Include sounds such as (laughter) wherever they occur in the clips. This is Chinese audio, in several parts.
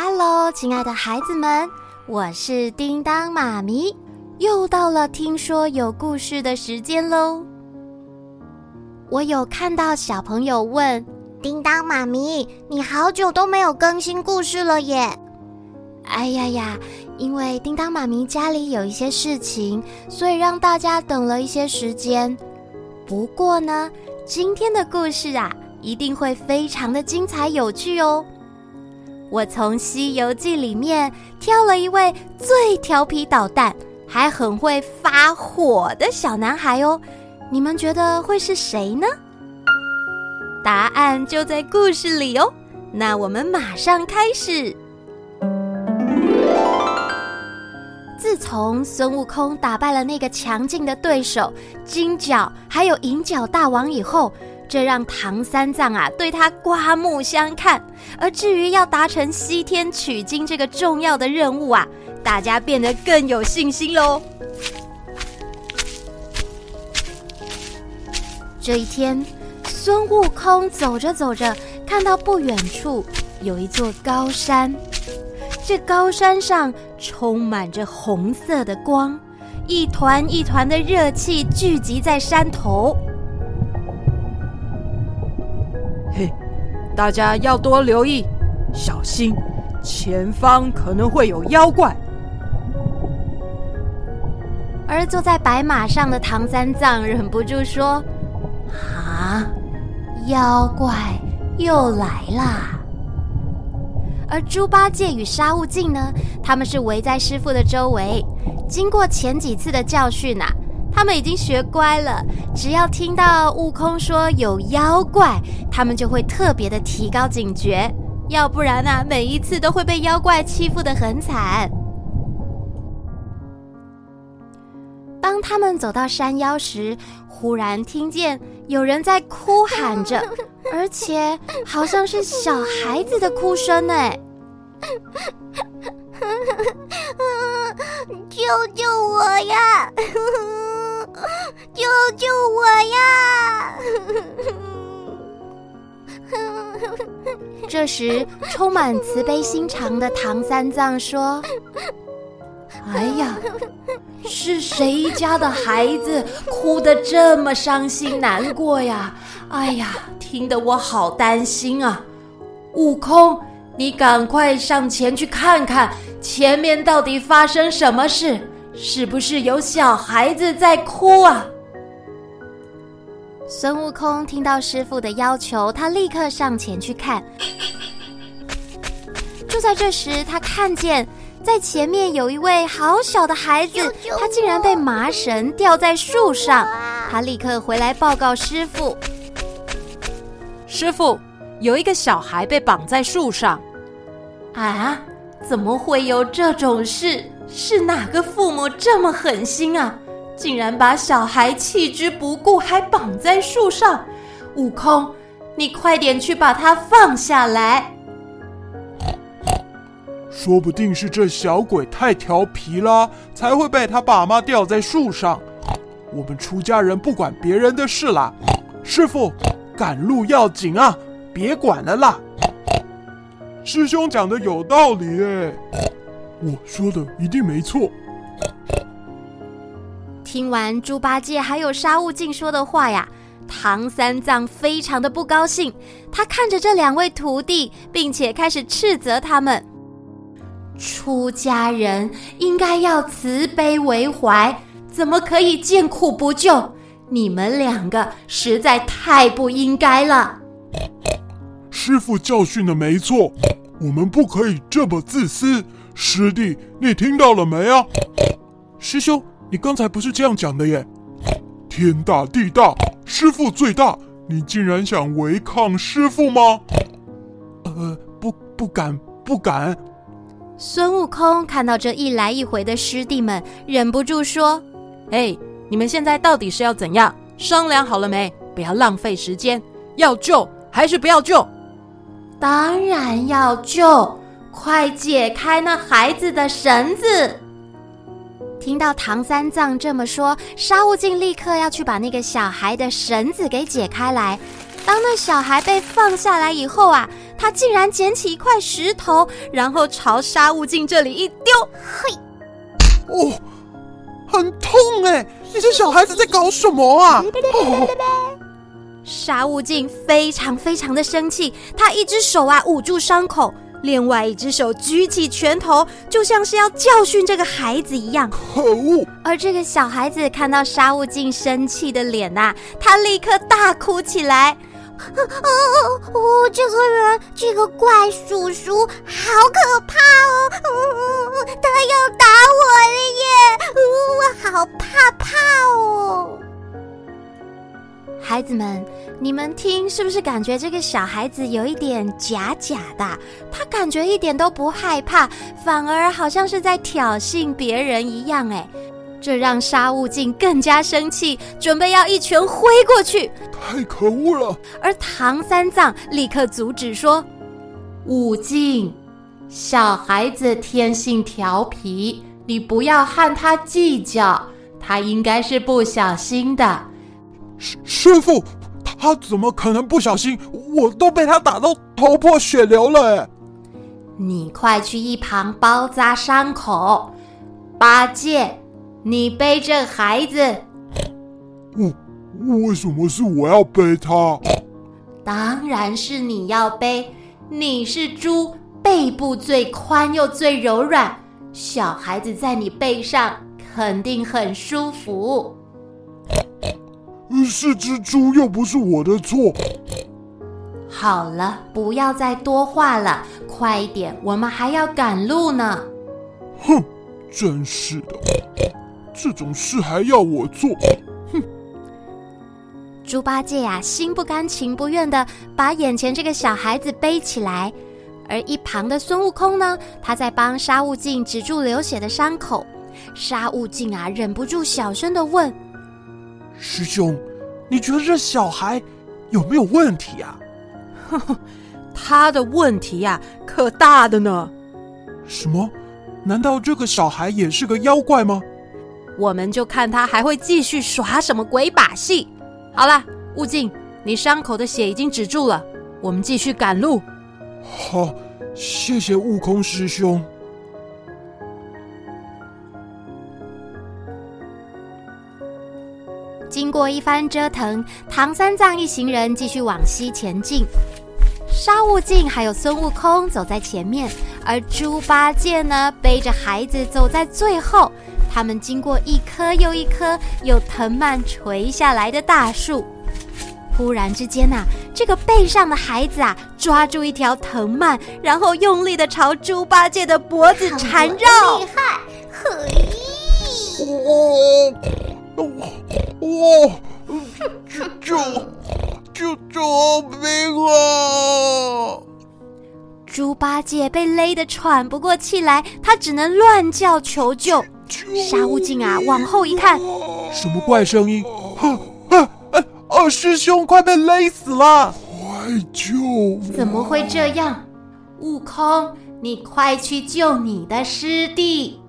Hello，亲爱的孩子们，我是叮当妈咪，又到了听说有故事的时间喽。我有看到小朋友问叮当妈咪：“你好久都没有更新故事了耶？”哎呀呀，因为叮当妈咪家里有一些事情，所以让大家等了一些时间。不过呢，今天的故事啊，一定会非常的精彩有趣哦。我从《西游记》里面挑了一位最调皮捣蛋，还很会发火的小男孩哦。你们觉得会是谁呢？答案就在故事里哦。那我们马上开始。自从孙悟空打败了那个强劲的对手金角还有银角大王以后，这让唐三藏啊对他刮目相看。而至于要达成西天取经这个重要的任务啊，大家变得更有信心喽。这一天，孙悟空走着走着，看到不远处有一座高山。这高山上充满着红色的光，一团一团的热气聚集在山头。大家要多留意，小心，前方可能会有妖怪。而坐在白马上的唐三藏忍不住说：“啊，妖怪又来啦！”而猪八戒与沙悟净呢，他们是围在师傅的周围。经过前几次的教训啊，他们已经学乖了。只要听到悟空说有妖怪，他们就会特别的提高警觉。要不然啊，每一次都会被妖怪欺负的很惨。当他们走到山腰时，忽然听见有人在哭喊着，(laughs) 而且好像是小孩子的哭声呢。(laughs) 救救我呀！救救我呀！(laughs) 这时，充满慈悲心肠的唐三藏说：“哎呀！”是谁家的孩子哭得这么伤心难过呀？哎呀，听得我好担心啊！悟空，你赶快上前去看看，前面到底发生什么事？是不是有小孩子在哭啊？孙悟空听到师傅的要求，他立刻上前去看。(laughs) 就在这时，他看见。在前面有一位好小的孩子，他竟然被麻绳吊在树上。他立刻回来报告师傅：“师傅，有一个小孩被绑在树上。”啊？怎么会有这种事？是哪个父母这么狠心啊？竟然把小孩弃之不顾，还绑在树上？悟空，你快点去把他放下来。说不定是这小鬼太调皮了，才会被他爸妈吊在树上。我们出家人不管别人的事啦。师傅，赶路要紧啊，别管了啦。师兄讲的有道理哎，我说的一定没错。听完猪八戒还有沙悟净说的话呀，唐三藏非常的不高兴。他看着这两位徒弟，并且开始斥责他们。出家人应该要慈悲为怀，怎么可以见苦不救？你们两个实在太不应该了。师傅教训的没错，我们不可以这么自私。师弟，你听到了没啊？师兄，你刚才不是这样讲的耶？天大地大，师傅最大，你竟然想违抗师傅吗？呃，不，不敢，不敢。孙悟空看到这一来一回的师弟们，忍不住说：“哎，你们现在到底是要怎样？商量好了没？不要浪费时间，要救还是不要救？”“当然要救，快解开那孩子的绳子！”听到唐三藏这么说，沙悟净立刻要去把那个小孩的绳子给解开来。当那小孩被放下来以后啊，他竟然捡起一块石头，然后朝沙悟净这里一丢。嘿，哦，很痛哎！你这小孩子在搞什么啊？哦、(laughs) 沙悟净非常非常的生气，他一只手啊捂住伤口。另外一只手举起拳头，就像是要教训这个孩子一样。可恶！而这个小孩子看到沙悟净生气的脸呐、啊，他立刻大哭起来。哦哦，这个人，这个怪叔叔，好可怕哦！哦，他要打我了耶！哦，我好怕怕哦。孩子们，你们听，是不是感觉这个小孩子有一点假假的？他感觉一点都不害怕，反而好像是在挑衅别人一样。哎，这让沙悟净更加生气，准备要一拳挥过去。太可恶了！而唐三藏立刻阻止说：“悟净，小孩子天性调皮，你不要和他计较，他应该是不小心的。”师师傅，他怎么可能不小心？我都被他打到头破血流了！哎，你快去一旁包扎伤口。八戒，你背着孩子。我为什么是我要背他？当然是你要背。你是猪，背部最宽又最柔软，小孩子在你背上肯定很舒服。是只猪，又不是我的错。好了，不要再多话了，快一点，我们还要赶路呢。哼，真是的，这种事还要我做？哼！猪八戒呀、啊，心不甘情不愿的把眼前这个小孩子背起来，而一旁的孙悟空呢，他在帮沙悟净止住流血的伤口。沙悟净啊，忍不住小声的问：“师兄。”你觉得这小孩有没有问题啊？呵呵，他的问题呀、啊，可大的呢。什么？难道这个小孩也是个妖怪吗？我们就看他还会继续耍什么鬼把戏。好了，悟净，你伤口的血已经止住了，我们继续赶路。好，谢谢悟空师兄。经过一番折腾，唐三藏一行人继续往西前进。沙悟净还有孙悟空走在前面，而猪八戒呢，背着孩子走在最后。他们经过一棵又一棵有藤蔓垂下来的大树。忽然之间呐、啊，这个背上的孩子啊，抓住一条藤蔓，然后用力的朝猪八戒的脖子缠绕。厉害！嘿，哇！救救救救命啊！猪八戒被勒得喘不过气来，他只能乱叫求救。沙悟净啊，往后一看，什么怪声音？啊啊啊！二师兄快被勒死了！快救！怎么会这样？悟空，你快去救你的师弟！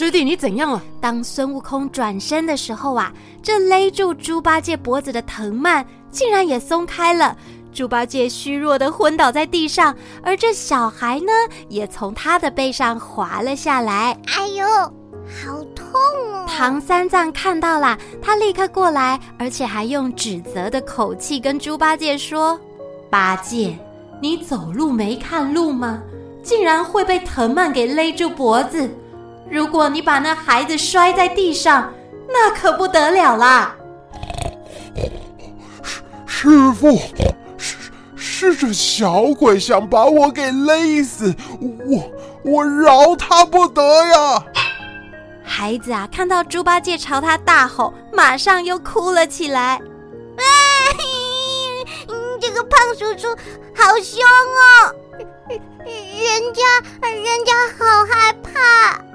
师弟，你怎样了？当孙悟空转身的时候啊，这勒住猪八戒脖子的藤蔓竟然也松开了，猪八戒虚弱的昏倒在地上，而这小孩呢，也从他的背上滑了下来。哎呦，好痛哦！唐三藏看到了，他立刻过来，而且还用指责的口气跟猪八戒说：“八戒，你走路没看路吗？竟然会被藤蔓给勒住脖子！”如果你把那孩子摔在地上，那可不得了啦！师师傅，是是这小鬼想把我给勒死，我我饶他不得呀！孩子啊，看到猪八戒朝他大吼，马上又哭了起来。哎，(laughs) 这个胖叔叔好凶哦，人家人家好害怕。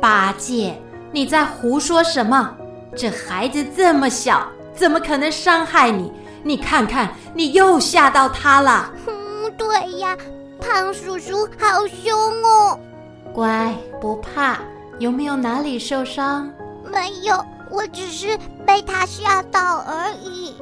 八戒，你在胡说什么？这孩子这么小，怎么可能伤害你？你看看，你又吓到他了。嗯，对呀，胖叔叔好凶哦。乖，不怕。有没有哪里受伤？没有，我只是被他吓到而已。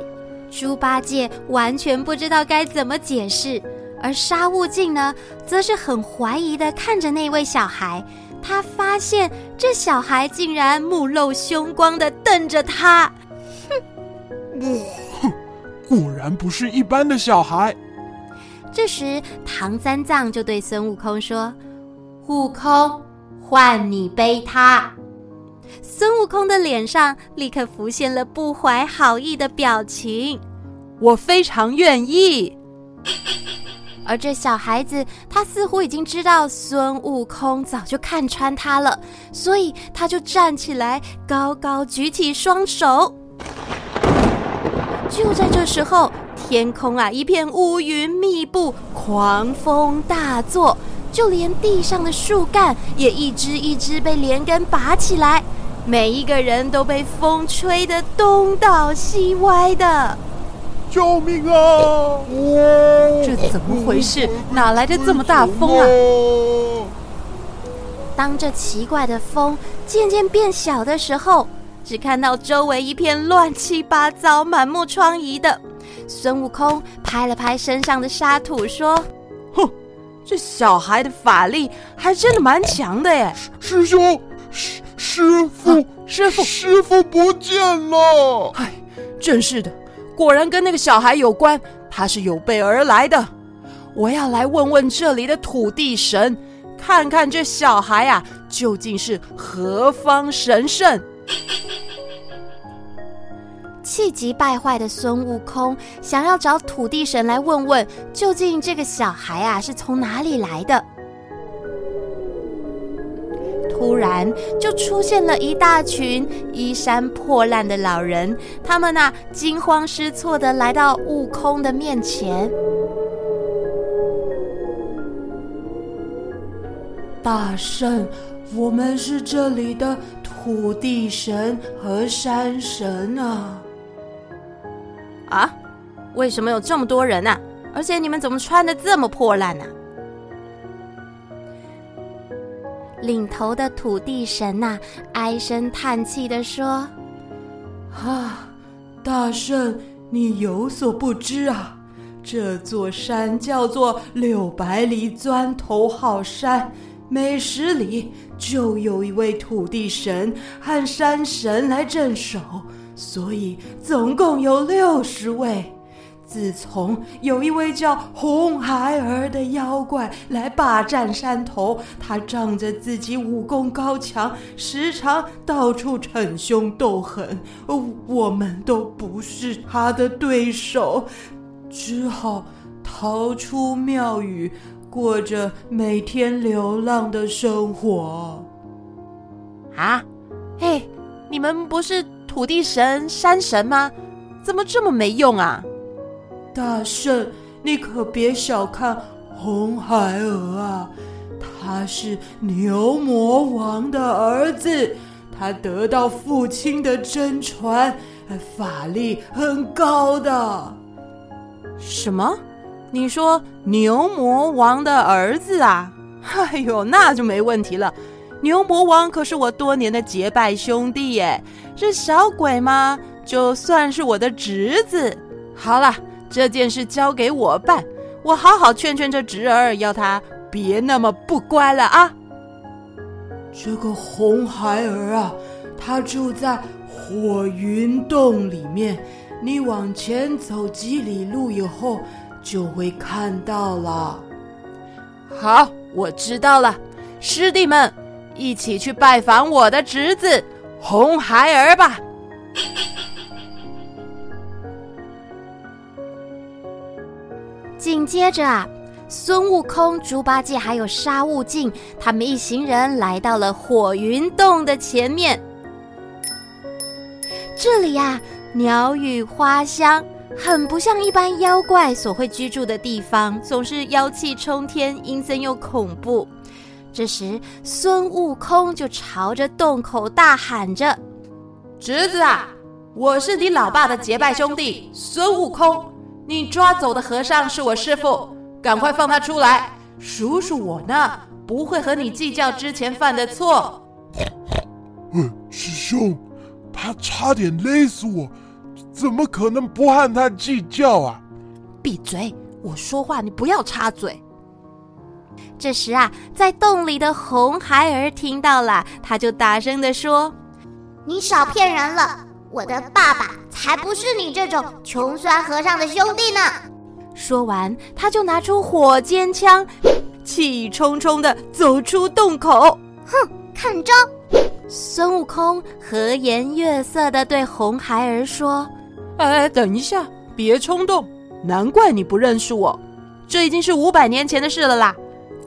猪八戒完全不知道该怎么解释，而沙悟净呢，则是很怀疑的看着那位小孩。他发现这小孩竟然目露凶光的瞪着他，哼，哼，果然不是一般的小孩。这时，唐三藏就对孙悟空说：“悟空，换你背他。”孙悟空的脸上立刻浮现了不怀好意的表情。我非常愿意。(laughs) 而这小孩子，他似乎已经知道孙悟空早就看穿他了，所以他就站起来，高高举起双手。就在这时候，天空啊一片乌云密布，狂风大作，就连地上的树干也一只一只被连根拔起来。每一个人都被风吹得东倒西歪的，救命啊！这怎么回事？哪来的这么大风啊？当这奇怪的风渐渐变小的时候，只看到周围一片乱七八糟、满目疮痍的。孙悟空拍了拍身上的沙土，说：“哼，这小孩的法力还真的蛮强的耶！”师兄。师师傅，啊，师傅，师傅不见了！唉，真是的，果然跟那个小孩有关。他是有备而来的。我要来问问这里的土地神，看看这小孩啊，究竟是何方神圣。(laughs) 气急败坏的孙悟空想要找土地神来问问，究竟这个小孩啊是从哪里来的。突然，就出现了一大群衣衫破烂的老人，他们呐、啊、惊慌失措的来到悟空的面前。大圣，我们是这里的土地神和山神啊！啊，为什么有这么多人啊？而且你们怎么穿的这么破烂呢、啊？领头的土地神呐、唉声叹气地说：“啊，大圣，你有所不知啊，这座山叫做六百里钻头号山，每十里就有一位土地神和山神来镇守，所以总共有六十位。”自从有一位叫红孩儿的妖怪来霸占山头，他仗着自己武功高强，时常到处逞凶斗狠，我们都不是他的对手，只好逃出庙宇，过着每天流浪的生活。啊，嘿，你们不是土地神、山神吗？怎么这么没用啊？大圣，你可别小看红孩儿啊！他是牛魔王的儿子，他得到父亲的真传，法力很高的。什么？你说牛魔王的儿子啊？哎呦，那就没问题了。牛魔王可是我多年的结拜兄弟耶，这小鬼嘛，就算是我的侄子。好了。这件事交给我办，我好好劝劝这侄儿，要他别那么不乖了啊！这个红孩儿啊，他住在火云洞里面，你往前走几里路以后就会看到了。好，我知道了，师弟们一起去拜访我的侄子红孩儿吧。紧接着啊，孙悟空、猪八戒还有沙悟净，他们一行人来到了火云洞的前面。这里呀，鸟语花香，很不像一般妖怪所会居住的地方，总是妖气冲天，阴森又恐怖。这时，孙悟空就朝着洞口大喊着：“侄子啊，我是你老爸的结拜兄弟孙悟空。”你抓走的和尚是我师父，赶快放他出来！叔叔我呢，不会和你计较之前犯的错。嗯，师兄，他差点勒死我，怎么可能不和他计较啊？闭嘴！我说话你不要插嘴。这时啊，在洞里的红孩儿听到了，他就大声的说：“你少骗人了！我的爸爸才不是你这种穷酸和尚的兄弟呢！”说完，他就拿出火尖枪，气冲冲地走出洞口。哼，看招！孙悟空和颜悦色地对红孩儿说：“哎，等一下，别冲动。难怪你不认识我，这已经是五百年前的事了啦。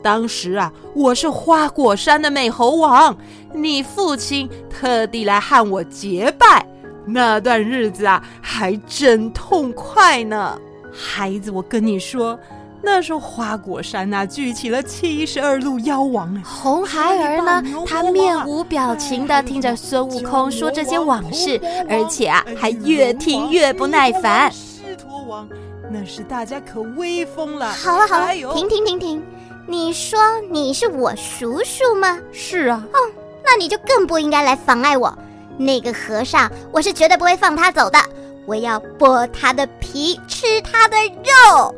当时啊，我是花果山的美猴王，你父亲特地来和我结拜，那段日子啊，还真痛快呢。”孩子，我跟你说，那时候花果山呐、啊，聚起了七十二路妖王。红孩儿呢，他面无表情地听着孙悟空说这些往事，而且啊，还越听越不耐烦。狮驼王，那是大家可威风了。好了好了，停停停停！你说你是我叔叔吗？是啊。哦，那你就更不应该来妨碍我。那个和尚，我是绝对不会放他走的。我要剥他的皮，吃他的肉！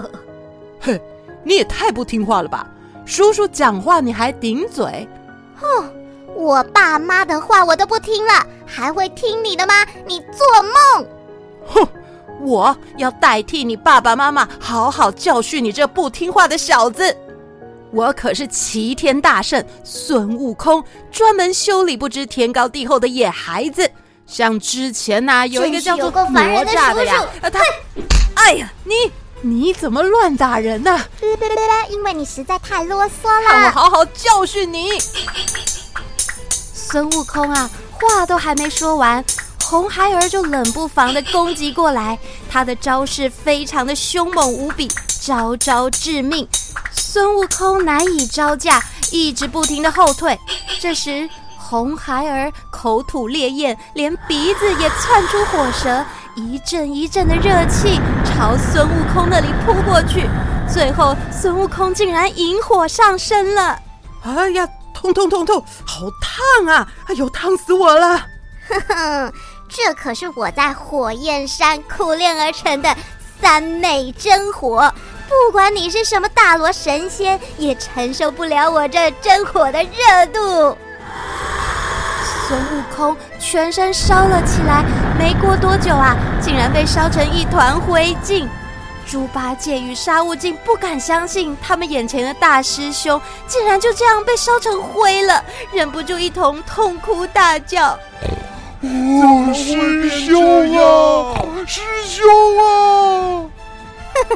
(laughs) 哼，你也太不听话了吧！叔叔讲话你还顶嘴？哼，我爸妈的话我都不听了，还会听你的吗？你做梦！哼，我要代替你爸爸妈妈好好教训你这不听话的小子！我可是齐天大圣孙悟空，专门修理不知天高地厚的野孩子。像之前呐、啊，有一个叫做哪吒的呀，啊，他，哎呀，你你怎么乱打人呢、啊？因为你实在太啰嗦了。让我好好教训你。孙悟空啊，话都还没说完，红孩儿就冷不防的攻击过来，他的招式非常的凶猛无比，招招致命。孙悟空难以招架，一直不停的后退。这时。红孩儿口吐烈焰，连鼻子也窜出火舌，一阵一阵的热气朝孙悟空那里扑过去。最后，孙悟空竟然引火上身了！哎呀，痛痛痛痛，好烫啊！哎呦，烫死我了！哼哼，这可是我在火焰山苦练而成的三昧真火，不管你是什么大罗神仙，也承受不了我这真火的热度。孙悟空全身烧了起来，没过多久啊，竟然被烧成一团灰烬。猪八戒与沙悟净不敢相信，他们眼前的大师兄竟然就这样被烧成灰了，忍不住一同痛哭大叫：“哦，师兄啊，师兄啊！”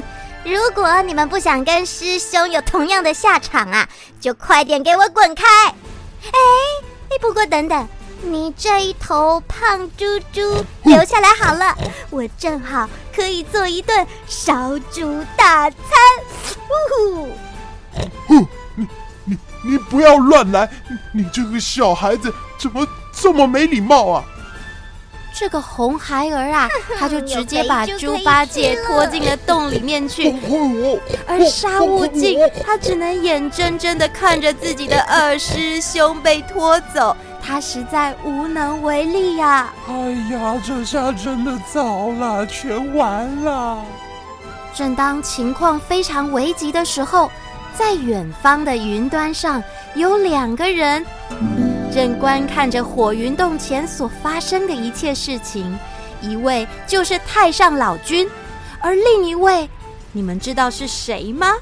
(laughs) 如果你们不想跟师兄有同样的下场啊，就快点给我滚开！哎哎，不过等等。你这一头胖猪猪留下来好了，我正好可以做一顿烧猪大餐。呜呼！你你你不要乱来！你这个小孩子怎么这么没礼貌啊？这个红孩儿啊，(laughs) 他就直接把猪八戒拖进了洞里面去，而沙悟净他只能眼睁睁的看着自己的二师兄被拖走。他实在无能为力呀、啊！哎呀，这下真的糟了，全完了！正当情况非常危急的时候，在远方的云端上有两个人正观看着火云洞前所发生的一切事情。一位就是太上老君，而另一位，你们知道是谁吗？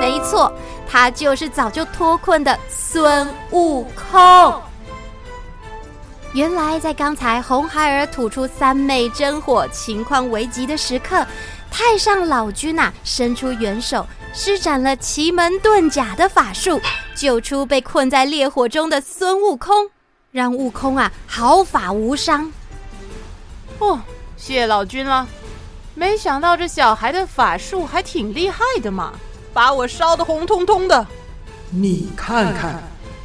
没错。他就是早就脱困的孙悟空。原来，在刚才红孩儿吐出三昧真火、情况危急的时刻，太上老君呐、伸出援手，施展了奇门遁甲的法术，救出被困在烈火中的孙悟空，让悟空啊毫发无伤。哦，谢老君了。没想到这小孩的法术还挺厉害的嘛。把我烧得红彤彤的，你看看，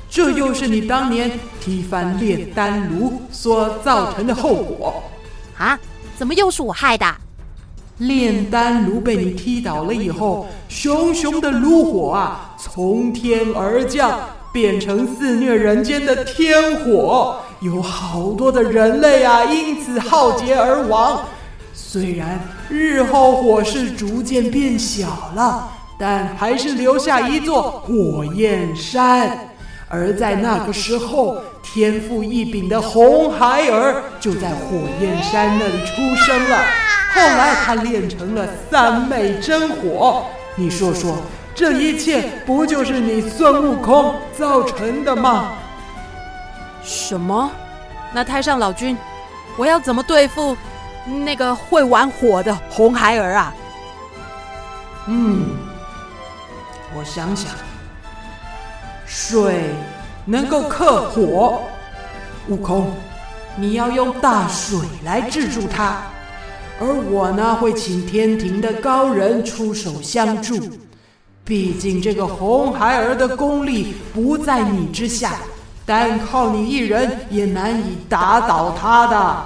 这又是你当年踢翻炼丹炉所造成的后果啊！怎么又是我害的？炼丹炉被你踢倒了以后，熊熊的炉火啊，从天而降，变成肆虐人间的天火，有好多的人类啊因此浩劫而亡。虽然日后火势逐渐变小了，但还是留下一座火焰山。而在那个时候，天赋异禀的红孩儿就在火焰山那里出生了。后来他练成了三昧真火。你说说，这一切不就是你孙悟空造成的吗？什么？那太上老君，我要怎么对付那个会玩火的红孩儿啊？嗯，我想想。水能够克火，悟空，你要用大水来制住它，而我呢，会请天庭的高人出手相助。毕竟这个红孩儿的功力不在你之下，单靠你一人也难以打倒他的。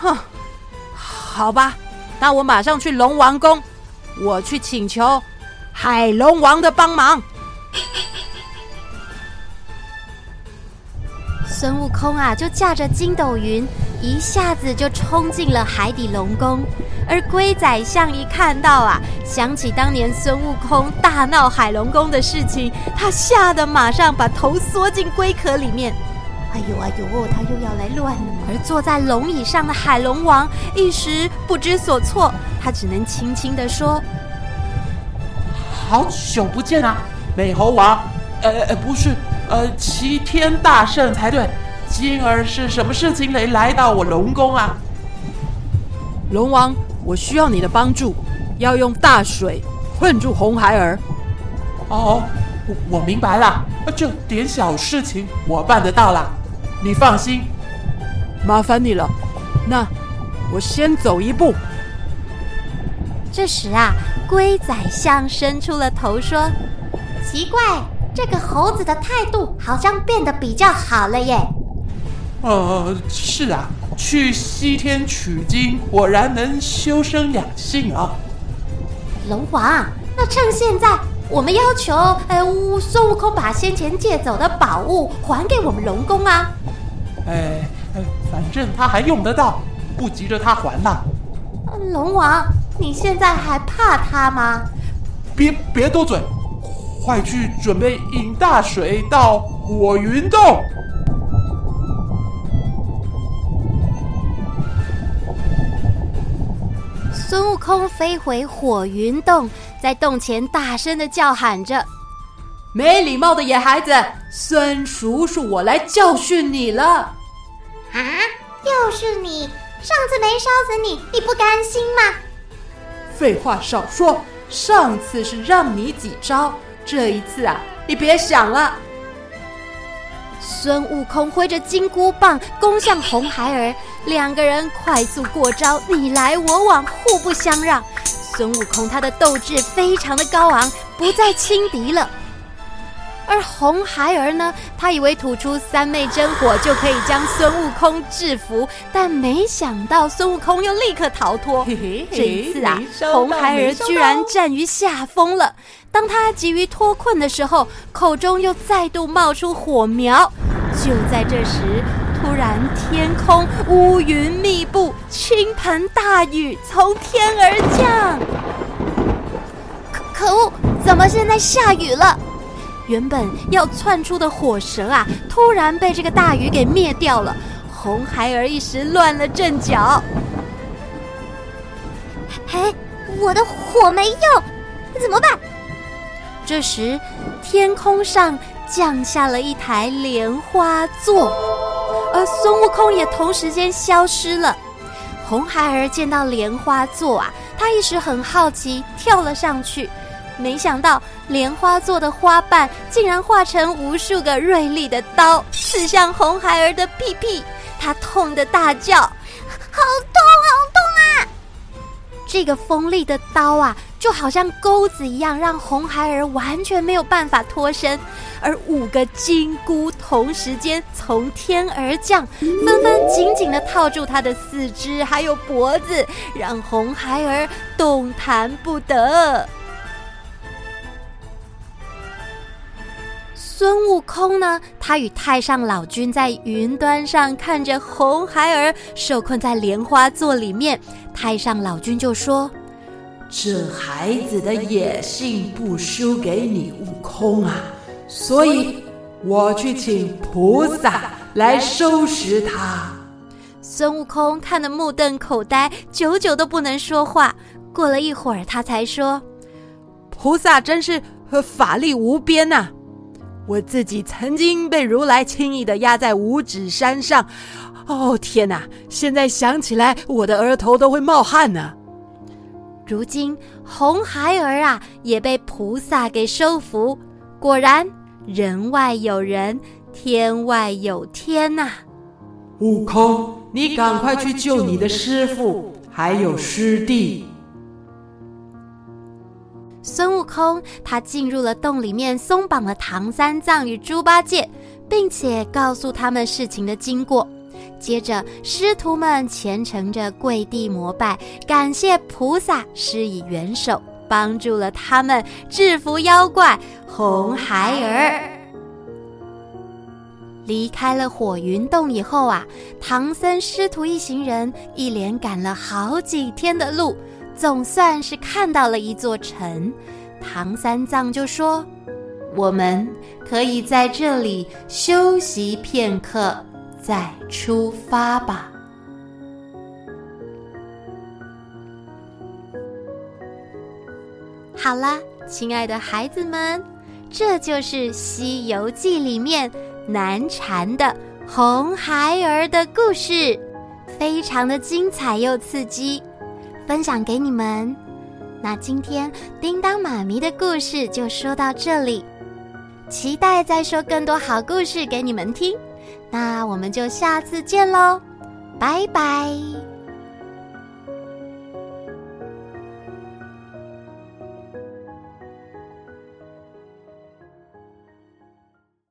哼，好吧，那我马上去龙王宫，我去请求海龙王的帮忙。孙悟空啊，就驾着筋斗云，一下子就冲进了海底龙宫。而龟仔相一看到啊，想起当年孙悟空大闹海龙宫的事情，他吓得马上把头缩进龟壳里面。哎呦哎呦，他又要来乱了。而坐在龙椅上的海龙王一时不知所措，他只能轻轻地说：“好久不见啊，美猴王。呃呃，不是。”呃，齐天大圣才对。今儿是什么事情来来到我龙宫啊？龙王，我需要你的帮助，要用大水困住红孩儿。哦，我我明白了，这点小事情我办得到了，你放心。麻烦你了，那我先走一步。这时啊，龟仔象伸出了头说：“奇怪。”这个猴子的态度好像变得比较好了耶。呃，是啊，去西天取经果然能修身养性啊。龙王，那趁现在，我们要求呃孙悟空把先前借走的宝物还给我们龙宫啊。哎哎，反正他还用得到，不急着他还了。龙王，你现在还怕他吗？别别多嘴。快去准备引大水到火云洞。孙悟空飞回火云洞，在洞前大声的叫喊着：“没礼貌的野孩子，孙叔叔，我来教训你了！”啊，又是你！上次没烧死你，你不甘心吗？废话少说，上次是让你几招。这一次啊，你别想了！孙悟空挥着金箍棒攻向红孩儿，两个人快速过招，你来我往，互不相让。孙悟空他的斗志非常的高昂，不再轻敌了。而红孩儿呢，他以为吐出三昧真火就可以将孙悟空制服，但没想到孙悟空又立刻逃脱。这一次啊，红孩儿居然占于下风了。当他急于脱困的时候，口中又再度冒出火苗。就在这时，突然天空乌云密布，倾盆大雨从天而降。可可恶，怎么现在下雨了？原本要窜出的火蛇啊，突然被这个大鱼给灭掉了。红孩儿一时乱了阵脚。嘿，我的火没用，怎么办？这时，天空上降下了一台莲花座，而孙悟空也同时间消失了。红孩儿见到莲花座啊，他一时很好奇，跳了上去。没想到莲花座的花瓣竟然化成无数个锐利的刀，刺向红孩儿的屁屁。他痛得大叫：“ (laughs) 好痛，好痛啊！”这个锋利的刀啊，就好像钩子一样，让红孩儿完全没有办法脱身。而五个金箍同时间从天而降，纷纷紧紧地套住他的四肢还有脖子，让红孩儿动弹不得。孙悟空呢，他与太上老君在云端上看着红孩儿受困在莲花座里面。太上老君就说：“这孩子的野性不输给你悟空啊，所以我去请菩萨来收拾他。”孙悟空看得目瞪口呆，久久都不能说话。过了一会儿，他才说：“菩萨真是法力无边呐、啊！我自己曾经被如来轻易地压在五指山上，哦天哪！现在想起来，我的额头都会冒汗呢、啊。如今红孩儿啊，也被菩萨给收服。果然，人外有人，天外有天呐、啊！悟空，你赶快去救你的师傅，还有师弟。”孙悟空他进入了洞里面，松绑了唐三藏与猪八戒，并且告诉他们事情的经过。接着，师徒们虔诚着跪地膜拜，感谢菩萨施以援手，帮助了他们制服妖怪红孩儿。离开了火云洞以后啊，唐僧师徒一行人一连赶了好几天的路。总算是看到了一座城，唐三藏就说：“我们可以在这里休息片刻，再出发吧。”好了，亲爱的孩子们，这就是《西游记》里面难缠的红孩儿的故事，非常的精彩又刺激。分享给你们。那今天叮当妈咪的故事就说到这里，期待再说更多好故事给你们听。那我们就下次见喽，拜拜。